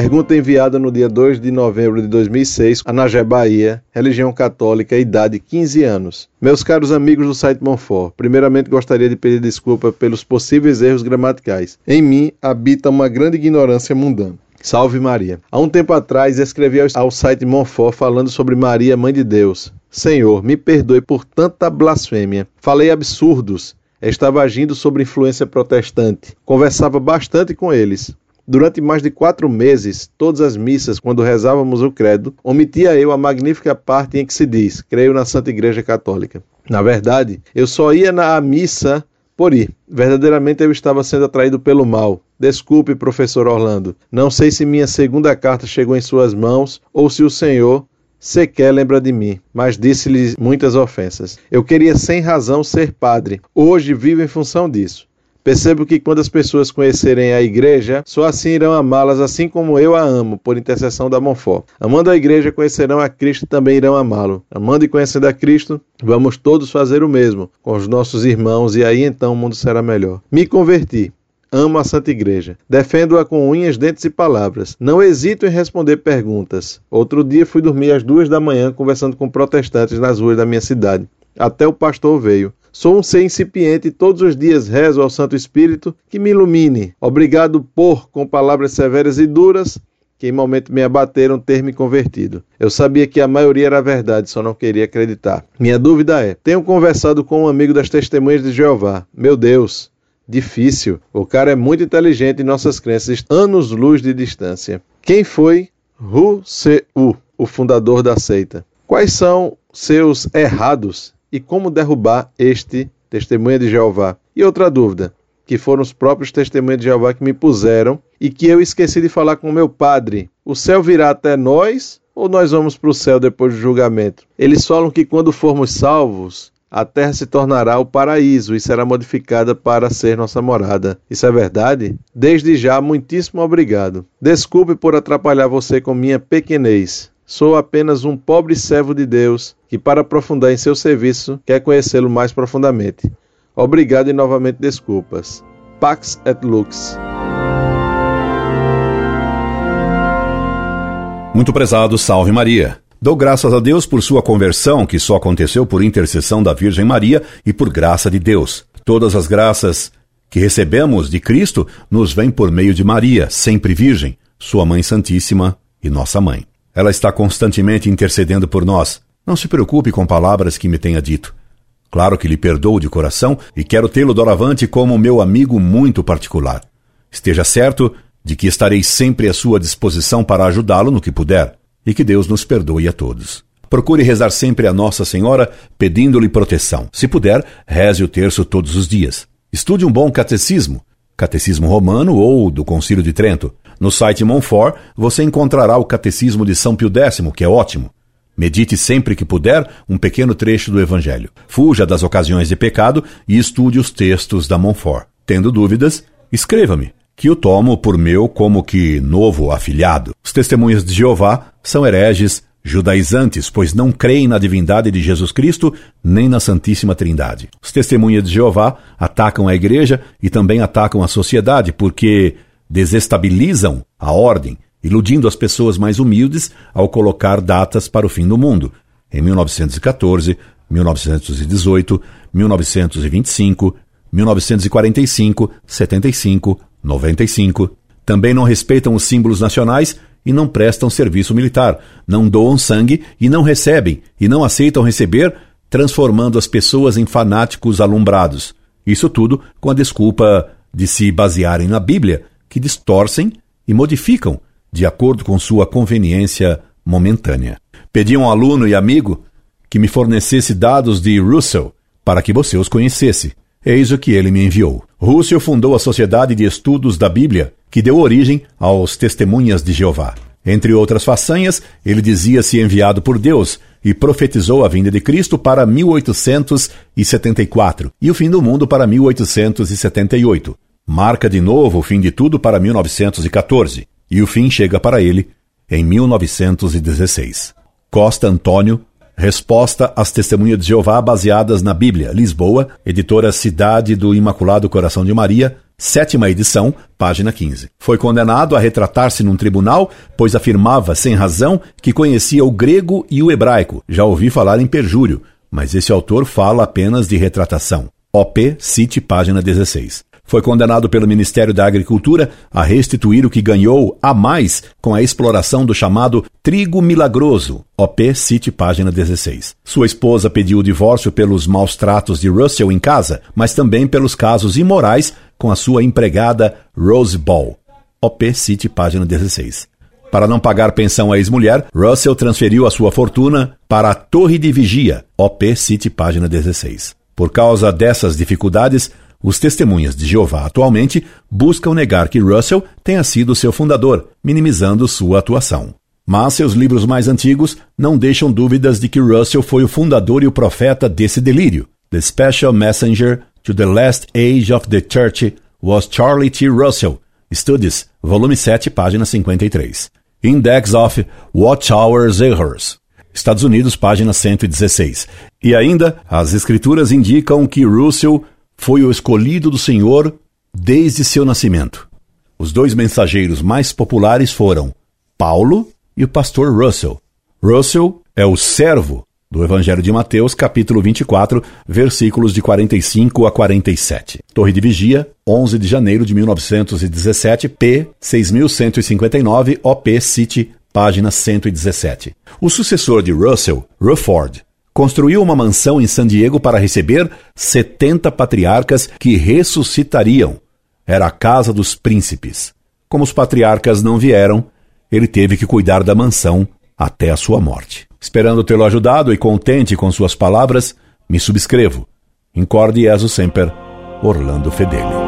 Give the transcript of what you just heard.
Pergunta enviada no dia 2 de novembro de 2006, Anagé, Bahia, religião católica, idade 15 anos. Meus caros amigos do site Monfort, primeiramente gostaria de pedir desculpa pelos possíveis erros gramaticais. Em mim habita uma grande ignorância mundana. Salve Maria. Há um tempo atrás escrevi ao site Monfort falando sobre Maria, Mãe de Deus. Senhor, me perdoe por tanta blasfêmia. Falei absurdos. Estava agindo sob influência protestante. Conversava bastante com eles. Durante mais de quatro meses, todas as missas, quando rezávamos o credo, omitia eu a magnífica parte em que se diz: Creio na Santa Igreja Católica. Na verdade, eu só ia na missa por ir. Verdadeiramente eu estava sendo atraído pelo mal. Desculpe, professor Orlando. Não sei se minha segunda carta chegou em suas mãos ou se o senhor sequer lembra de mim, mas disse-lhe muitas ofensas. Eu queria sem razão ser padre. Hoje vivo em função disso. Percebo que quando as pessoas conhecerem a igreja, só assim irão amá-las, assim como eu a amo, por intercessão da Monfort. Amando a igreja, conhecerão a Cristo e também irão amá-lo. Amando e conhecendo a Cristo, vamos todos fazer o mesmo com os nossos irmãos e aí então o mundo será melhor. Me converti. Amo a Santa Igreja. Defendo-a com unhas, dentes e palavras. Não hesito em responder perguntas. Outro dia fui dormir às duas da manhã conversando com protestantes nas ruas da minha cidade. Até o pastor veio. Sou um ser incipiente e todos os dias rezo ao Santo Espírito que me ilumine. Obrigado por, com palavras severas e duras, que em momento me abateram ter me convertido. Eu sabia que a maioria era verdade, só não queria acreditar. Minha dúvida é: tenho conversado com um amigo das testemunhas de Jeová. Meu Deus, difícil. O cara é muito inteligente e nossas crenças anos-luz de distância. Quem foi Hu Se-u, o fundador da seita? Quais são seus errados e como derrubar este testemunha de Jeová? E outra dúvida, que foram os próprios testemunhas de Jeová que me puseram e que eu esqueci de falar com meu padre. O céu virá até nós ou nós vamos para o céu depois do julgamento? Eles falam que quando formos salvos, a terra se tornará o paraíso e será modificada para ser nossa morada. Isso é verdade? Desde já, muitíssimo obrigado. Desculpe por atrapalhar você com minha pequenez. Sou apenas um pobre servo de Deus que, para aprofundar em seu serviço, quer conhecê-lo mais profundamente. Obrigado e novamente desculpas. Pax et Lux. Muito prezado, salve Maria. Dou graças a Deus por sua conversão, que só aconteceu por intercessão da Virgem Maria e por graça de Deus. Todas as graças que recebemos de Cristo nos vêm por meio de Maria, sempre Virgem, Sua Mãe Santíssima e nossa Mãe. Ela está constantemente intercedendo por nós. Não se preocupe com palavras que me tenha dito. Claro que lhe perdoo de coração e quero tê-lo doravante como meu amigo muito particular. Esteja certo de que estarei sempre à sua disposição para ajudá-lo no que puder e que Deus nos perdoe a todos. Procure rezar sempre a Nossa Senhora pedindo-lhe proteção. Se puder, reze o terço todos os dias. Estude um bom catecismo, catecismo romano ou do Concílio de Trento. No site Monfort você encontrará o Catecismo de São Pio X, que é ótimo. Medite sempre que puder um pequeno trecho do Evangelho. Fuja das ocasiões de pecado e estude os textos da Monfort. Tendo dúvidas, escreva-me, que o tomo por meu como que novo afilhado. Os testemunhas de Jeová são hereges judaizantes, pois não creem na divindade de Jesus Cristo nem na Santíssima Trindade. Os testemunhas de Jeová atacam a igreja e também atacam a sociedade, porque desestabilizam a ordem, iludindo as pessoas mais humildes ao colocar datas para o fim do mundo, em 1914, 1918, 1925, 1945, 75, 95. Também não respeitam os símbolos nacionais e não prestam serviço militar, não doam sangue e não recebem e não aceitam receber, transformando as pessoas em fanáticos alumbrados. Isso tudo com a desculpa de se basearem na Bíblia que distorcem e modificam de acordo com sua conveniência momentânea. Pedi a um aluno e amigo que me fornecesse dados de Russell para que você os conhecesse. Eis o que ele me enviou. Russell fundou a Sociedade de Estudos da Bíblia, que deu origem aos Testemunhas de Jeová. Entre outras façanhas, ele dizia-se enviado por Deus e profetizou a vinda de Cristo para 1874 e o fim do mundo para 1878. Marca de novo o fim de tudo para 1914 e o fim chega para ele em 1916. Costa Antônio, Resposta às Testemunhas de Jeová baseadas na Bíblia, Lisboa, editora Cidade do Imaculado Coração de Maria, sétima edição, página 15. Foi condenado a retratar-se num tribunal, pois afirmava, sem razão, que conhecia o grego e o hebraico. Já ouvi falar em perjúrio, mas esse autor fala apenas de retratação. OP, cite página 16 foi condenado pelo Ministério da Agricultura a restituir o que ganhou a mais com a exploração do chamado trigo milagroso, OP City, página 16. Sua esposa pediu o divórcio pelos maus tratos de Russell em casa, mas também pelos casos imorais com a sua empregada Rose Ball, OP City, página 16. Para não pagar pensão à ex-mulher, Russell transferiu a sua fortuna para a Torre de Vigia, OP City, página 16. Por causa dessas dificuldades, os testemunhas de Jeová atualmente buscam negar que Russell tenha sido seu fundador, minimizando sua atuação. Mas seus livros mais antigos não deixam dúvidas de que Russell foi o fundador e o profeta desse delírio. The Special Messenger to the Last Age of the Church was Charlie T. Russell. Studies, volume 7, página 53. Index of Watchhours Errors. Estados Unidos, página 116. E ainda, as escrituras indicam que Russell foi o escolhido do Senhor desde seu nascimento. Os dois mensageiros mais populares foram Paulo e o pastor Russell. Russell é o servo do Evangelho de Mateus, capítulo 24, versículos de 45 a 47. Torre de Vigia, 11 de janeiro de 1917, P 6159, OP City, página 117. O sucessor de Russell, Rufford, construiu uma mansão em San Diego para receber 70 patriarcas que ressuscitariam. Era a casa dos príncipes. Como os patriarcas não vieram, ele teve que cuidar da mansão até a sua morte. Esperando tê-lo ajudado e contente com suas palavras, me subscrevo. Incorde Jesus Semper, Orlando Fedeli.